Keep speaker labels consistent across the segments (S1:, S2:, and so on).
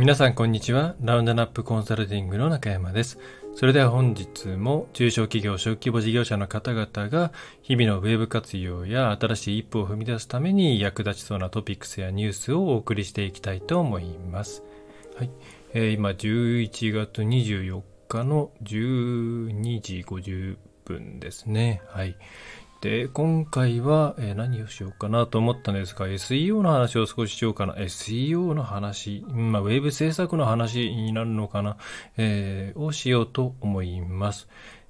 S1: 皆さんこんにちは。ラウンドナップコンサルティングの中山です。それでは本日も中小企業、小規模事業者の方々が日々のウェブ活用や新しい一歩を踏み出すために役立ちそうなトピックスやニュースをお送りしていきたいと思います。はい。えー、今11月24日の12時50分ですね。はい。で、今回は、え、何をしようかなと思ったんですが、SEO の話を少ししようかな。SEO の話、まあ、ウェブ制作の話になるのかな、えー、をしようと思います。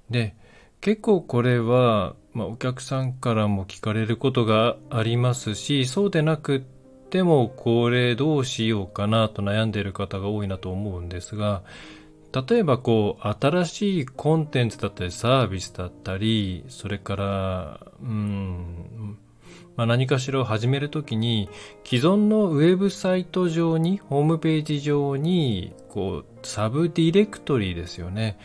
S1: で、結構これは、まあ、お客さんからも聞かれることがありますし、そうでなくても、これどうしようかなと悩んでいる方が多いなと思うんですが、例えばこう、新しいコンテンツだったりサービスだったり、それから、うん、まあ、何かしらを始めるときに、既存のウェブサイト上に、ホームページ上に、こう、サブディレクトリーですよね。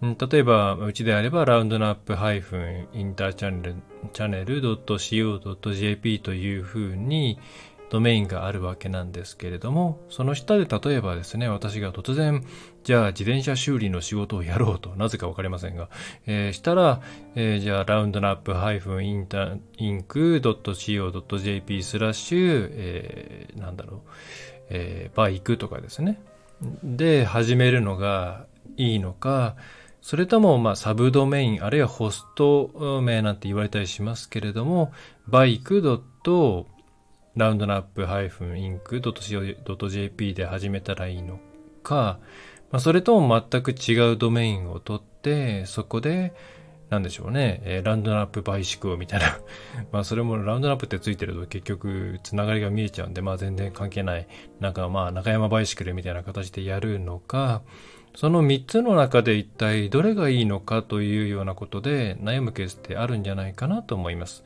S1: 例えば、うちであれば、ラウンドナップインターチャンネル、チャンネル .co.jp というふうに、ドメインがあるわけなんですけれども、その下で例えばですね、私が突然、じゃあ自転車修理の仕事をやろうと、なぜかわかりませんが、えー、したら、えー、じゃあラウンドナップインタインク .co.jp スラッシュ、えー、なんだろう、えー、バイクとかですね。で、始めるのがいいのか、それとも、まあ、サブドメイン、あるいはホスト名なんて言われたりしますけれども、バイクラウンドナップ -inc.co.jp で始めたらいいのか、まあ、それとも全く違うドメインを取って、そこで、なんでしょうね、えー、ランドナップバイシクルみたいな まあそれもランドナップってついてると結局つながりが見えちゃうんで、まあ全然関係ない、なんかまあ中山バイシクルみたいな形でやるのか、その3つの中で一体どれがいいのかというようなことで悩むケースってあるんじゃないかなと思います。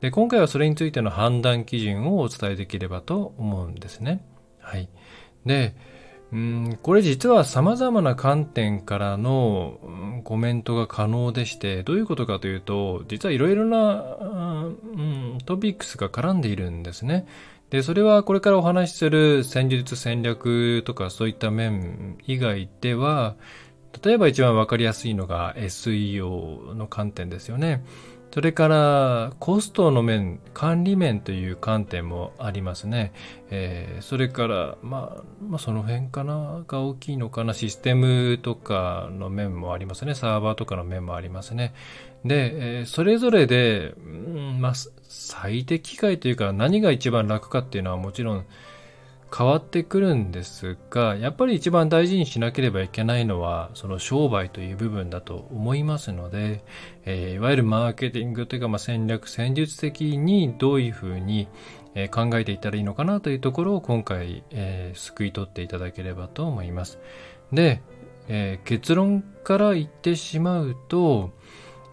S1: で、今回はそれについての判断基準をお伝えできればと思うんですね。はい。で、うんこれ実は様々な観点からの、コメントが可能でして、どういうことかというと、実はいろいろな、うん、トピックスが絡んでいるんですね。で、それはこれからお話しする戦術戦略とかそういった面以外では、例えば一番わかりやすいのが SEO の観点ですよね。それからコストの面、管理面という観点もありますね。えー、それから、まあ、まあ、その辺かなが大きいのかな。システムとかの面もありますね。サーバーとかの面もありますね。で、えー、それぞれで、うん、まあ、最適解というか何が一番楽かっていうのはもちろん変わってくるんですが、やっぱり一番大事にしなければいけないのは、その商売という部分だと思いますので、えー、いわゆるマーケティングというか、まあ、戦略、戦術的にどういうふうに、えー、考えていったらいいのかなというところを今回、えー、救い取っていただければと思います。で、え結論から言ってしまうと、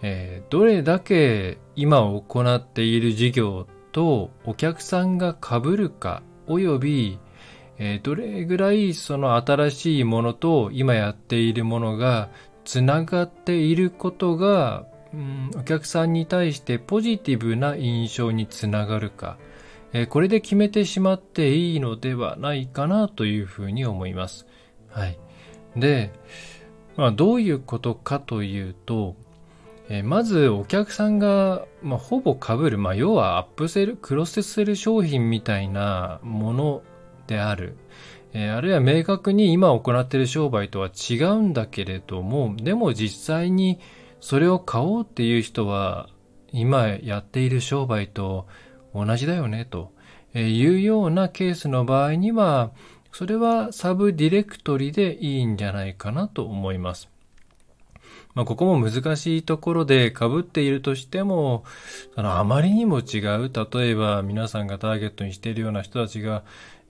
S1: えどれだけ今行っている事業とお客さんが被るか、および、えー、どれぐらいその新しいものと今やっているものがつながっていることが、うん、お客さんに対してポジティブな印象につながるか、えー、これで決めてしまっていいのではないかなというふうに思います。はい。で、まあ、どういうことかというと、えー、まずお客さんが、まあ、ほぼ被る、まあ、要はアップセル、クロスセル商品みたいなものである。えー、あるいは明確に今行っている商売とは違うんだけれども、でも実際にそれを買おうっていう人は、今やっている商売と同じだよね、というようなケースの場合には、それはサブディレクトリでいいんじゃないかなと思います。まあ、ここも難しいところで被っているとしても、あの、あまりにも違う。例えば、皆さんがターゲットにしているような人たちが、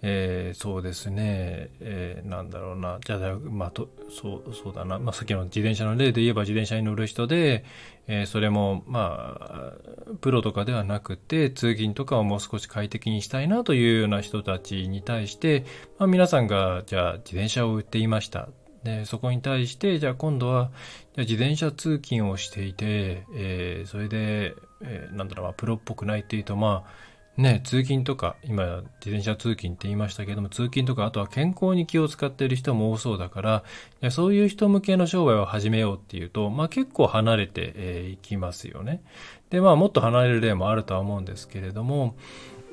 S1: えー、そうですね、えー、なんだろうな、じゃあ、まあ、と、そう、そうだな、まあ、さっきの自転車の例で言えば自転車に乗る人で、えー、それも、まあ、プロとかではなくて、通勤とかをもう少し快適にしたいなというような人たちに対して、まあ、皆さんが、じゃあ、自転車を売っていました。で、そこに対して、じゃあ今度は、じゃ自転車通勤をしていて、えー、それで、えー、なんだろう、まあ、プロっぽくないっていうと、まあ、ね、通勤とか、今、自転車通勤って言いましたけども、通勤とか、あとは健康に気を使っている人も多そうだから、いやそういう人向けの商売を始めようっていうと、まあ結構離れてい、えー、きますよね。で、まあもっと離れる例もあるとは思うんですけれども、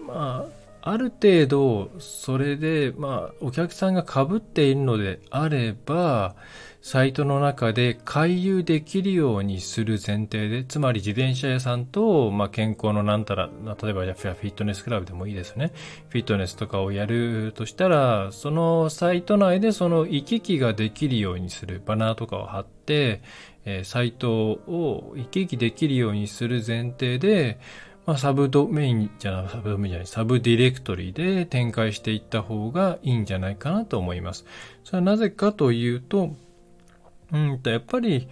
S1: まあ、ある程度、それで、まあ、お客さんが被っているのであれば、サイトの中で回遊できるようにする前提で、つまり自転車屋さんと、まあ、健康のなんたら、例えばフィットネスクラブでもいいですね。フィットネスとかをやるとしたら、そのサイト内でその行き来ができるようにするバナーとかを貼って、えー、サイトを行き来できるようにする前提で、まあ、サブドメインじゃない、サブドメインじゃない、サブディレクトリで展開していった方がいいんじゃないかなと思います。それはなぜかというと、うんと、やっぱり、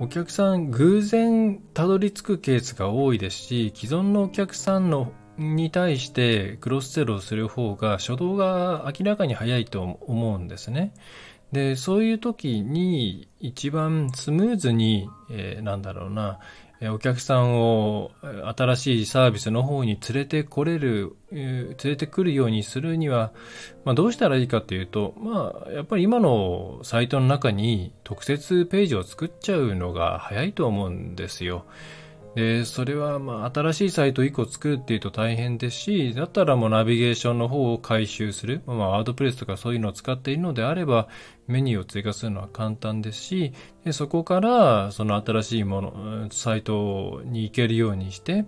S1: お客さん偶然たどり着くケースが多いですし、既存のお客さんのに対してクロスセルをする方が初動が明らかに早いと思うんですね。で、そういう時に一番スムーズに、えー、なんだろうな、お客さんを新しいサービスの方に連れてこれる、連れてくるようにするには、まあ、どうしたらいいかというと、まあ、やっぱり今のサイトの中に特設ページを作っちゃうのが早いと思うんですよ。で、それはまあ新しいサイト1個作るっていうと大変ですし、だったらもうナビゲーションの方を回収する。まあワードプレスとかそういうのを使っているのであれば、メニューを追加するのは簡単ですし、でそこからその新しいもの、サイトに行けるようにして、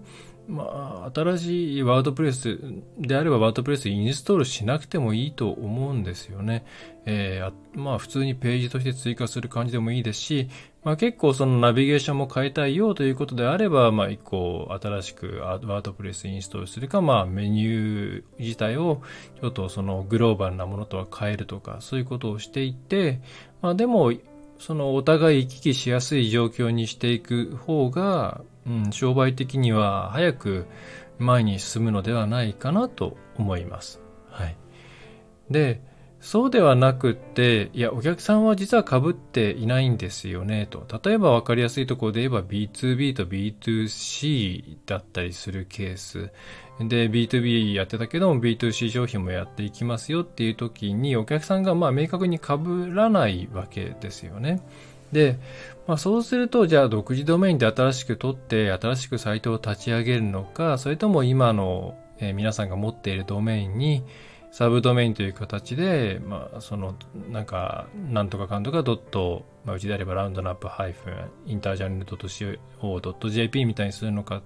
S1: まあ、新しいワードプレスであればワードプレスインストールしなくてもいいと思うんですよね。えー、まあ普通にページとして追加する感じでもいいですし、まあ結構そのナビゲーションも変えたいよということであれば、まあ一個新しくワードプレスインストールするか、まあメニュー自体をちょっとそのグローバルなものとは変えるとか、そういうことをしていって、まあでも、そのお互い行き来しやすい状況にしていく方が、うん、商売的には早く前に進むのではないかなと思います。はい。で、そうではなくって、いや、お客さんは実は被っていないんですよね、と。例えば分かりやすいところで言えば B2B と B2C だったりするケース。で、B2B やってたけども B2C 商品もやっていきますよっていう時にお客さんがまあ明確に被らないわけですよね。で、まあ、そうすると、じゃあ独自ドメインで新しく取って、新しくサイトを立ち上げるのか、それとも今の、えー、皆さんが持っているドメインに、サブドメインという形で、まあ、その、なんか、なんとかかんとかドット、まあ、うちであればラウンドナップハイフン、インタージャンルドット CO.jp みたいにするのか。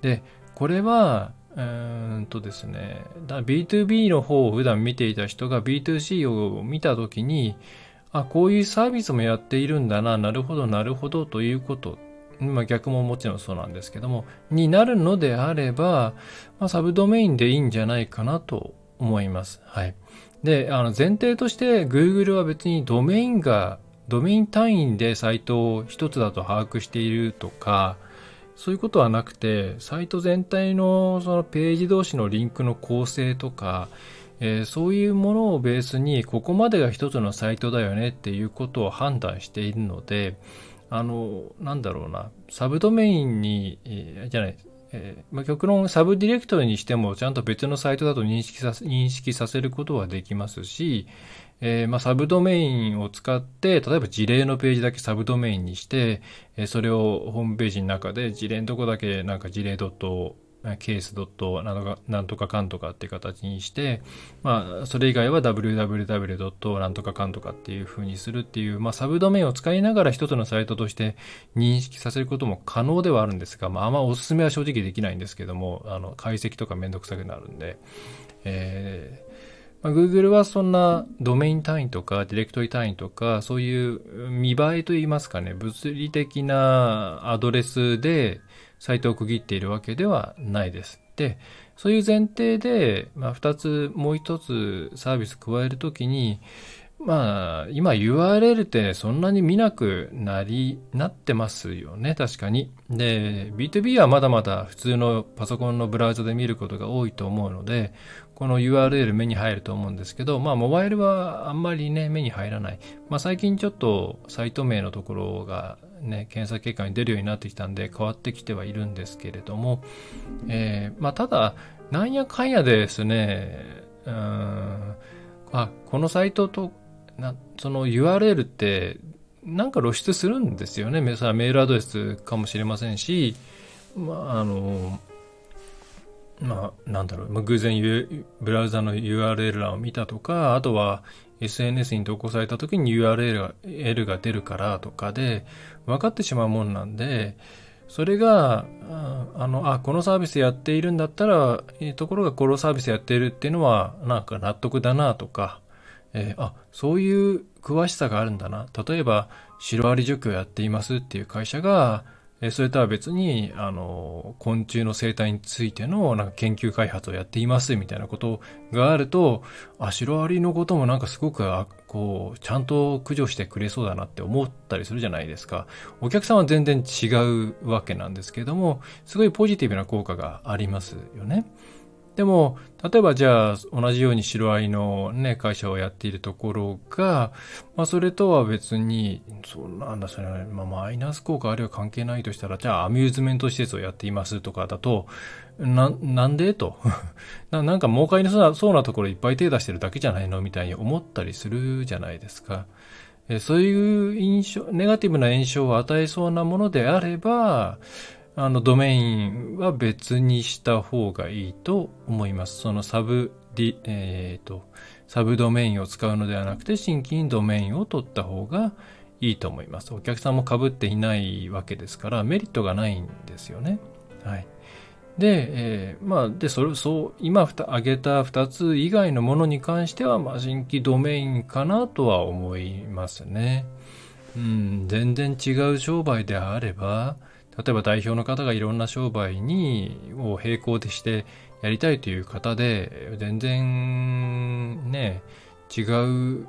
S1: で、これは、うんとですね、B2B の方を普段見ていた人が B2C を見たときに、あ、こういうサービスもやっているんだな、なるほど、なるほどということまあ、逆ももちろんそうなんですけども、になるのであれば、まあ、サブドメインでいいんじゃないかなと思います。はい。で、あの前提として Google は別にドメインが、ドメイン単位でサイトを一つだと把握しているとか、そういうことはなくて、サイト全体のそのページ同士のリンクの構成とか、えー、そういうものをベースに、ここまでが一つのサイトだよねっていうことを判断しているので、あの、なんだろうな、サブドメインに、えー、じゃない、えーまあ、極論サブディレクトリにしてもちゃんと別のサイトだと認識さ認識させることはできますし、えーまあ、サブドメインを使って、例えば事例のページだけサブドメインにして、えー、それをホームページの中で事例のとこだけなんか事例ドットケースドットなんとかかんとかっていう形にして、まあ、それ以外は www. なんとかかんとかっていう風にするっていう、まあ、サブドメインを使いながら一つのサイトとして認識させることも可能ではあるんですが、まあ、あんまおすすめは正直できないんですけども、あの、解析とかめんどくさくなるんで、えーまあ、Google はそんなドメイン単位とかディレクトリ単位とかそういう見栄えといいますかね物理的なアドレスでサイトを区切っているわけではないです。で、そういう前提で、まあ、二つ、もう一つサービス加えるときに、まあ、今 URL ってそんなに見なくなり、なってますよね、確かに。で、B2B はまだまだ普通のパソコンのブラウザで見ることが多いと思うので、この URL 目に入ると思うんですけど、まあ、モバイルはあんまりね、目に入らない。まあ、最近ちょっとサイト名のところがね、検査結果に出るようになってきたんで変わってきてはいるんですけれども、えー、まあ、ただ、なんやかんやでですね、うん、あ、このサイトと、なその URL ってなんか露出するんですよね。メールアドレスかもしれませんし、まあ、あの、まあ、なんだろう、偶然ブラウザの URL 欄を見たとか、あとは SNS に投稿された時に URL が L が出るからとかで分かってしまうもんなんで、それが、あの、あ、このサービスやっているんだったら、ところがこのサービスやっているっていうのは、なんか納得だなとか、えー、あ、そういう詳しさがあるんだな。例えば、シロアリ除去をやっていますっていう会社が、えそれとは別に、あの、昆虫の生態についてのなんか研究開発をやっていますみたいなことがあると、あ、シロアリのこともなんかすごく、こう、ちゃんと駆除してくれそうだなって思ったりするじゃないですか。お客さんは全然違うわけなんですけども、すごいポジティブな効果がありますよね。でも、例えばじゃあ、同じように白アリのね、会社をやっているところが、まあ、それとは別に、そうなんだ、それは、まあ、マイナス効果あるいは関係ないとしたら、じゃあ、アミューズメント施設をやっていますとかだと、な、なんでと な。なんか儲かりそうな、そうなところいっぱい手出してるだけじゃないのみたいに思ったりするじゃないですか。そういう印象、ネガティブな印象を与えそうなものであれば、あの、ドメインは別にした方がいいと思います。そのサブディ、えっ、ー、と、サブドメインを使うのではなくて、新規にドメインを取った方がいいと思います。お客さんも被っていないわけですから、メリットがないんですよね。はい。で、えー、まあ、で、それ、そう、今挙げた2つ以外のものに関しては、まあ、新規ドメインかなとは思いますね。うん、全然違う商売であれば、例えば代表の方がいろんな商売に、を並行でしてやりたいという方で、全然ね、違う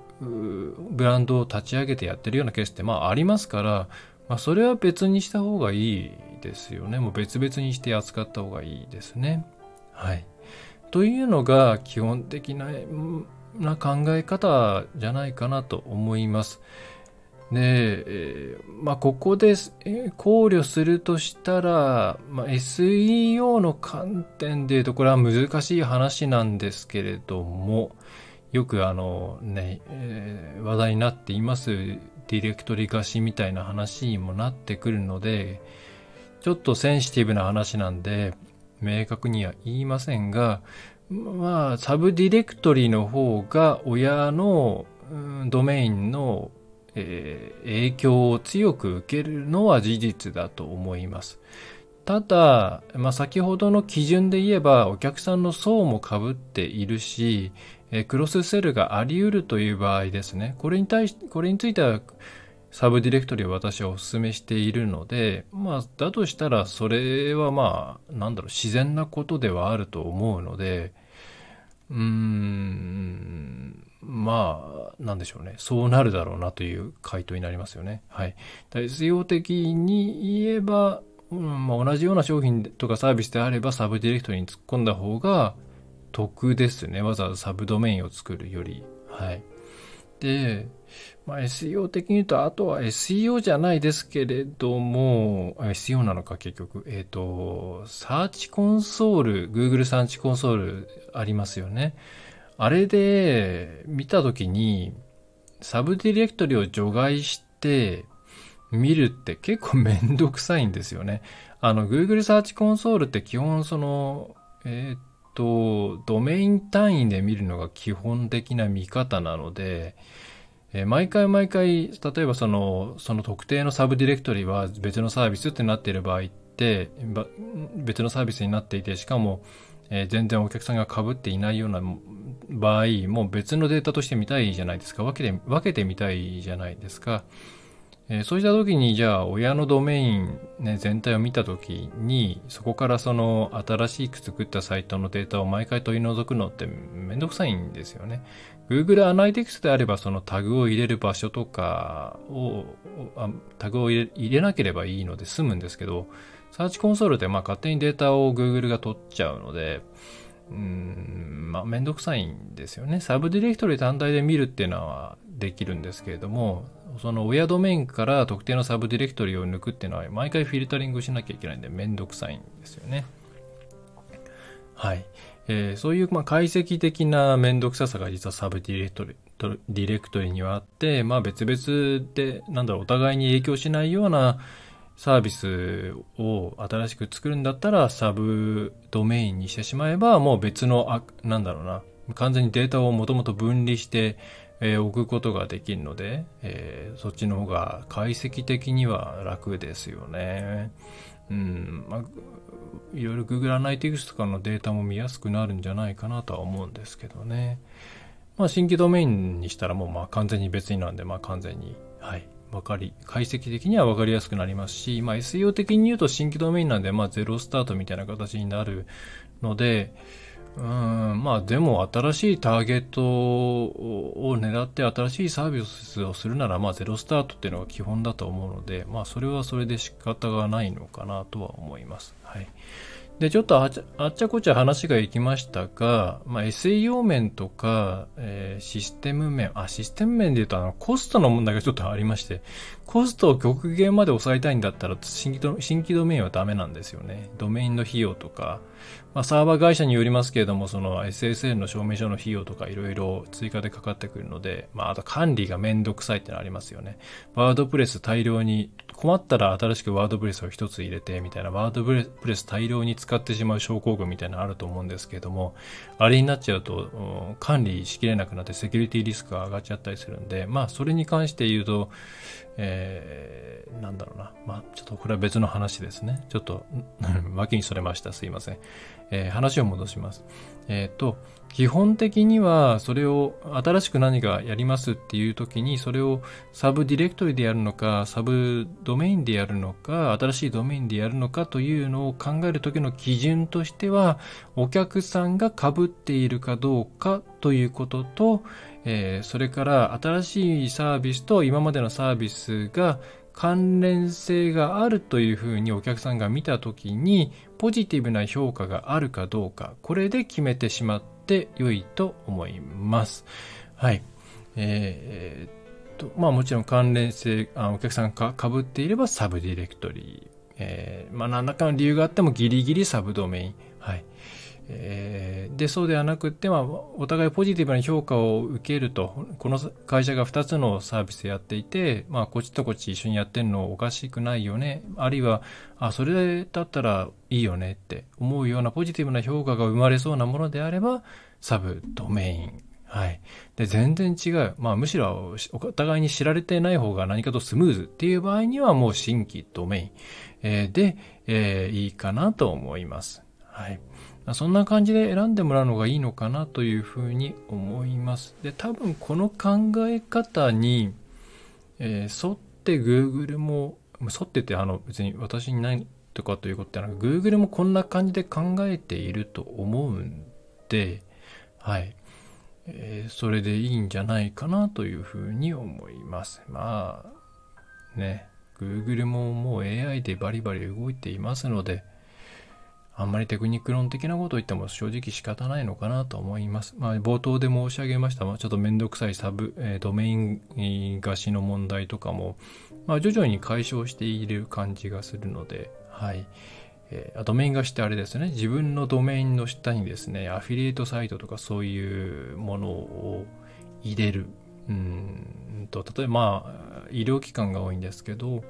S1: ブランドを立ち上げてやってるようなケースってまあありますから、まあそれは別にした方がいいですよね。もう別々にして扱った方がいいですね。はい。というのが基本的なな考え方じゃないかなと思います。で、えー、まあ、ここでえ考慮するとしたら、まあ、SEO の観点で言うと、これは難しい話なんですけれども、よくあのね、えー、話題になっていますディレクトリ貸しみたいな話にもなってくるので、ちょっとセンシティブな話なんで、明確には言いませんが、まあ、サブディレクトリの方が親のうんドメインのえー、影響を強く受けるのは事実だと思います。ただ、まあ、先ほどの基準で言えばお客さんの層も被っているし、えー、クロスセルがあり得るという場合ですね。これに対し、これについてはサブディレクトリを私はお勧めしているので、まあ、だとしたらそれはまあ、なんだろう、自然なことではあると思うので、うーん、まあ、なんでしょうね。そうなるだろうなという回答になりますよね。はい。実用的に言えば、うんまあ、同じような商品とかサービスであればサブディレクトリに突っ込んだ方が得ですね。わざわざサブドメインを作るより。はい。で、まあ、SEO 的に言うと、あとは SEO じゃないですけれども、SEO なのか結局。えっ、ー、と、サーチコンソール、Google サーチコンソールありますよね。あれで見たときに、サブディレクトリを除外して見るって結構めんどくさいんですよね。あの、Google サーチコンソールって基本その、えー、っと、ドメイン単位で見るのが基本的な見方なので、えー、毎回毎回、例えばその、その特定のサブディレクトリは別のサービスってなっている場合って、別のサービスになっていて、しかも、えー、全然お客さんが被っていないような場合、もう別のデータとして見たいじゃないですか。分けて、分けてみたいじゃないですか。えー、そうした時に、じゃあ、親のドメイン、ね、全体を見た時に、そこからその新しく作ったサイトのデータを毎回取り除くのってめんどくさいんですよね。Google Analytics であれば、そのタグを入れる場所とかを、タグを入れなければいいので済むんですけど、サーチコンソールでまあ勝手にデータを Google が取っちゃうので、うん、まあめんどくさいんですよね。サブディレクトリ単体で見るっていうのはできるんですけれども、その親ドメインから特定のサブディレクトリを抜くっていうのは毎回フィルタリングしなきゃいけないんでめんどくさいんですよね。はい。えー、そういう、まあ、解析的なめんどくささが実はサブディレクトリ、ディレクトリにはあって、まあ別々で、なんだろう、お互いに影響しないようなサービスを新しく作るんだったら、サブドメインにしてしまえば、もう別の、あ、なんだろうな、完全にデータをもともと分離して、えー、置くことができるので、えー、そっちの方が解析的には楽ですよね。うん、まあ、いろいろ Google Analytics とかのデータも見やすくなるんじゃないかなとは思うんですけどね。まあ、新規ドメインにしたらもうまあ完全に別になんで、まあ完全に、はい、わかり、解析的にはわかりやすくなりますし、まあ SEO 的に言うと新規ドメインなんで、まあゼロスタートみたいな形になるので、うん、まあでも新しいターゲットを狙って新しいサービスをするなら、まあゼロスタートっていうのが基本だと思うので、まあそれはそれで仕方がないのかなとは思います。はい。で、ちょっとあっちゃこちゃ話がいきましたが、まあ、SEO 面とか、えー、システム面、あ、システム面で言うとあの、コストの問題がちょっとありまして、コストを極限まで抑えたいんだったら新規ド、新規ドメインはダメなんですよね。ドメインの費用とか、まあ、サーバー会社によりますけれども、その SSL の証明書の費用とかいろいろ追加でかかってくるので、まあ、あと管理がめんどくさいってのありますよね。ワードプレス大量に、困ったら新しくワードプレスを一つ入れてみたいな、ワードプレス大量に使ってしまう症候群みたいなのあると思うんですけれども、あれになっちゃうと、管理しきれなくなってセキュリティリスクが上がっちゃったりするんで、まあ、それに関して言うと、えー、なんだろうな。まあ、ちょっとこれは別の話ですね。ちょっと、脇にそれました。すいません。えー、話を戻します。えっ、ー、と、基本的にはそれを新しく何かやりますっていう時にそれをサブディレクトリでやるのかサブドメインでやるのか新しいドメインでやるのかというのを考える時の基準としてはお客さんが被っているかどうかということと、えー、それから新しいサービスと今までのサービスが関連性があるというふうにお客さんが見たときにポジティブな評価があるかどうかこれで決めてしまって良いと思います。はい。えー、と、まあもちろん関連性、あお客さんがかぶっていればサブディレクトリー。えー、まあ何らかの理由があってもギリギリサブドメイン。はい。え、で、そうではなくて、まあ、お互いポジティブな評価を受けると、この会社が2つのサービスやっていて、まあ、こっちとこっち一緒にやってるのおかしくないよね。あるいは、あ、それだったらいいよねって思うようなポジティブな評価が生まれそうなものであれば、サブ、ドメイン。はい。で、全然違う。まあ、むしろ、お互いに知られてない方が何かとスムーズっていう場合には、もう新規ドメイン、えー、で、えー、いいかなと思います。はい。そんな感じで選んでもらうのがいいのかなというふうに思います。で、多分この考え方に、えー、沿って Google も、沿っててあの別に私にないとかということではなく、Google もこんな感じで考えていると思うんで、はい。えー、それでいいんじゃないかなというふうに思います。まあ、ね、Google ももう AI でバリバリ動いていますので、あんまりテクニック論的なことを言っても正直仕方ないのかなと思います。まあ、冒頭で申し上げました、まあ、ちょっとめんどくさいサブ、えー、ドメイン貸しの問題とかも、まあ、徐々に解消している感じがするので、はい。えー、ドメイン貸しってあれですね、自分のドメインの下にですね、アフィリエイトサイトとかそういうものを入れる。うんと、例えば、まあ、医療機関が多いんですけど、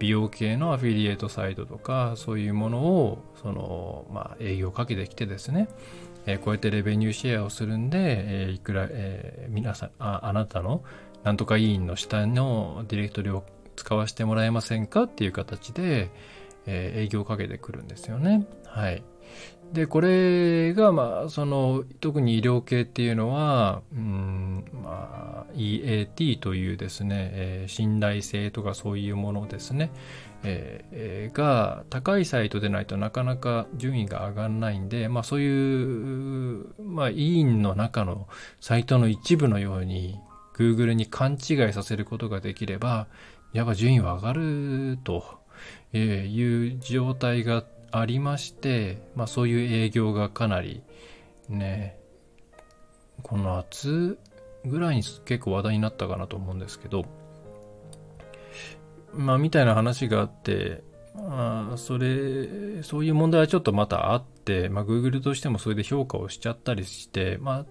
S1: 美容系のアフィリエイトサイトとかそういうものをその、まあ、営業をかけてきてですね、えー、こうやってレベニューシェアをするんで、えー、いくら、えー、皆さんああなたのなんとか委員の下のディレクトリを使わせてもらえませんかっていう形で、え、営業をかけてくるんですよね。はい。で、これが、まあ、その、特に医療系っていうのは、うん、まあ、EAT というですね、えー、信頼性とかそういうものですね、えー、が高いサイトでないとなかなか順位が上がらないんで、まあそういう、まあ委員の中のサイトの一部のように Google に勘違いさせることができれば、やっぱ順位は上がるという状態がありまして、まあそういう営業がかなりね、この夏ぐらいに結構話題になったかなと思うんですけど、まあみたいな話があって、まあ、それ、そういう問題はちょっとまたあって、まあ、Google としてもそれで評価をしちゃったりして、まあ、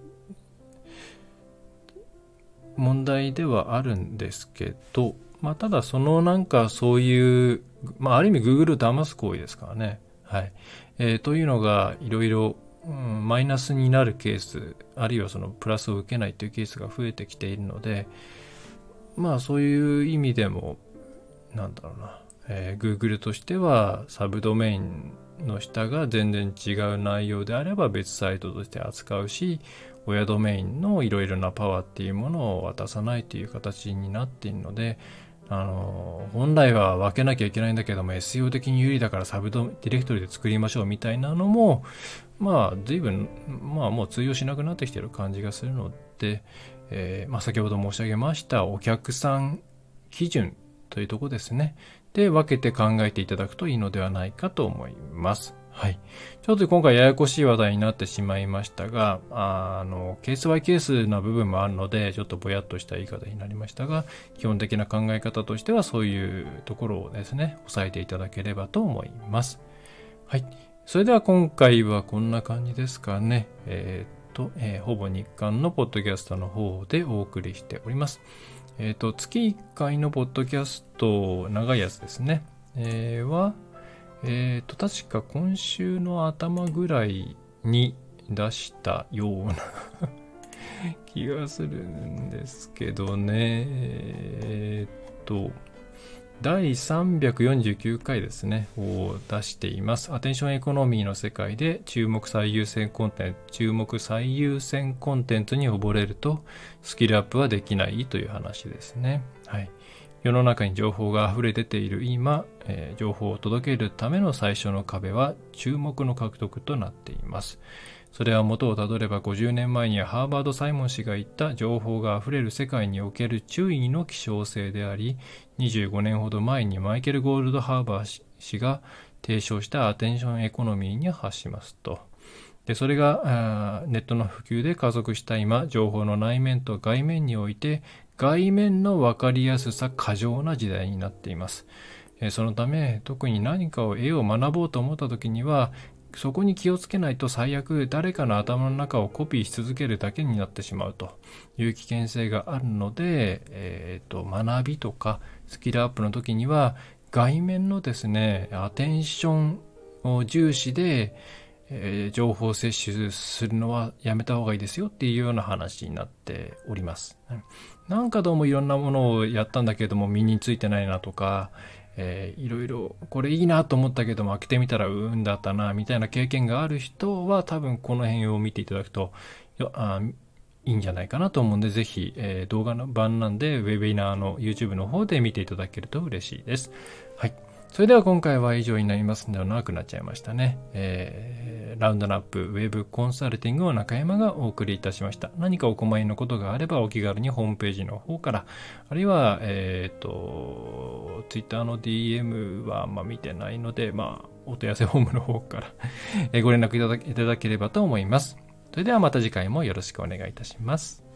S1: 問題ではあるんですけど、まあ、ただそのなんかそういう、まあ、ある意味 Google を騙す行為ですからね。はい。えー、というのがいろいろマイナスになるケース、あるいはそのプラスを受けないというケースが増えてきているので、まあそういう意味でも、なんだろうな、えー、Google としてはサブドメインの下が全然違う内容であれば別サイトとして扱うし、親ドメインのいろいろなパワーっていうものを渡さないという形になっているので、あの、本来は分けなきゃいけないんだけども SEO 的に有利だからサブドディレクトリで作りましょうみたいなのも、まあ随分、まあもう通用しなくなってきてる感じがするので、えー、まあ先ほど申し上げましたお客さん基準というとこですね。で、分けて考えていただくといいのではないかと思います。はい。ちょっと今回ややこしい話題になってしまいましたが、あの、ケースバイケースな部分もあるので、ちょっとぼやっとした言い方になりましたが、基本的な考え方としてはそういうところをですね、押さえていただければと思います。はい。それでは今回はこんな感じですかね。えー、っと、えー、ほぼ日刊のポッドキャストの方でお送りしております。えっ、と、月1回のポッドキャスト、長いやつですね。えー、は、えっ、と、確か今週の頭ぐらいに出したような 気がするんですけどね。えっ、と、第349回ですね、を出しています。アテンションエコノミーの世界で注目最優先コンテンツ、注目最優先コンテンツに溺れるとスキルアップはできないという話ですね。世の中に情報が溢れ出ている今、えー、情報を届けるための最初の壁は注目の獲得となっています。それは元をたどれば50年前にハーバード・サイモン氏が言った情報が溢れる世界における注意の希少性であり、25年ほど前にマイケル・ゴールドハーバー氏が提唱したアテンションエコノミーに発しますと。でそれがネットの普及で加速した今、情報の内面と外面において外面の分かりやすさ過剰な時代になっています。そのため、特に何かを絵を学ぼうと思った時には、そこに気をつけないと最悪誰かの頭の中をコピーし続けるだけになってしまうという危険性があるので、えーと、学びとかスキルアップの時には外面のですねアテンションを重視で、えー、情報摂取するのはやめた方がいいですよっていうような話になっております。なんかどうもいろんなものをやったんだけれども身についてないなとか、えー、いろいろこれいいなと思ったけども開けてみたらうんだったなみたいな経験がある人は多分この辺を見ていただくとあいいんじゃないかなと思うんでぜひ、えー、動画の版なんでウェビナーの YouTube の方で見ていただけると嬉しいです。はい。それでは今回は以上になりますので長くなっちゃいましたね。えー、ラウンドナップウェブコンサルティングを中山がお送りいたしました。何かお困りのことがあればお気軽にホームページの方から、あるいは、えっ、ー、と、Twitter の DM はあんま見てないので、まあ、お問い合わせフォームの方からご連絡いただければと思います。それではまた次回もよろしくお願いいたします。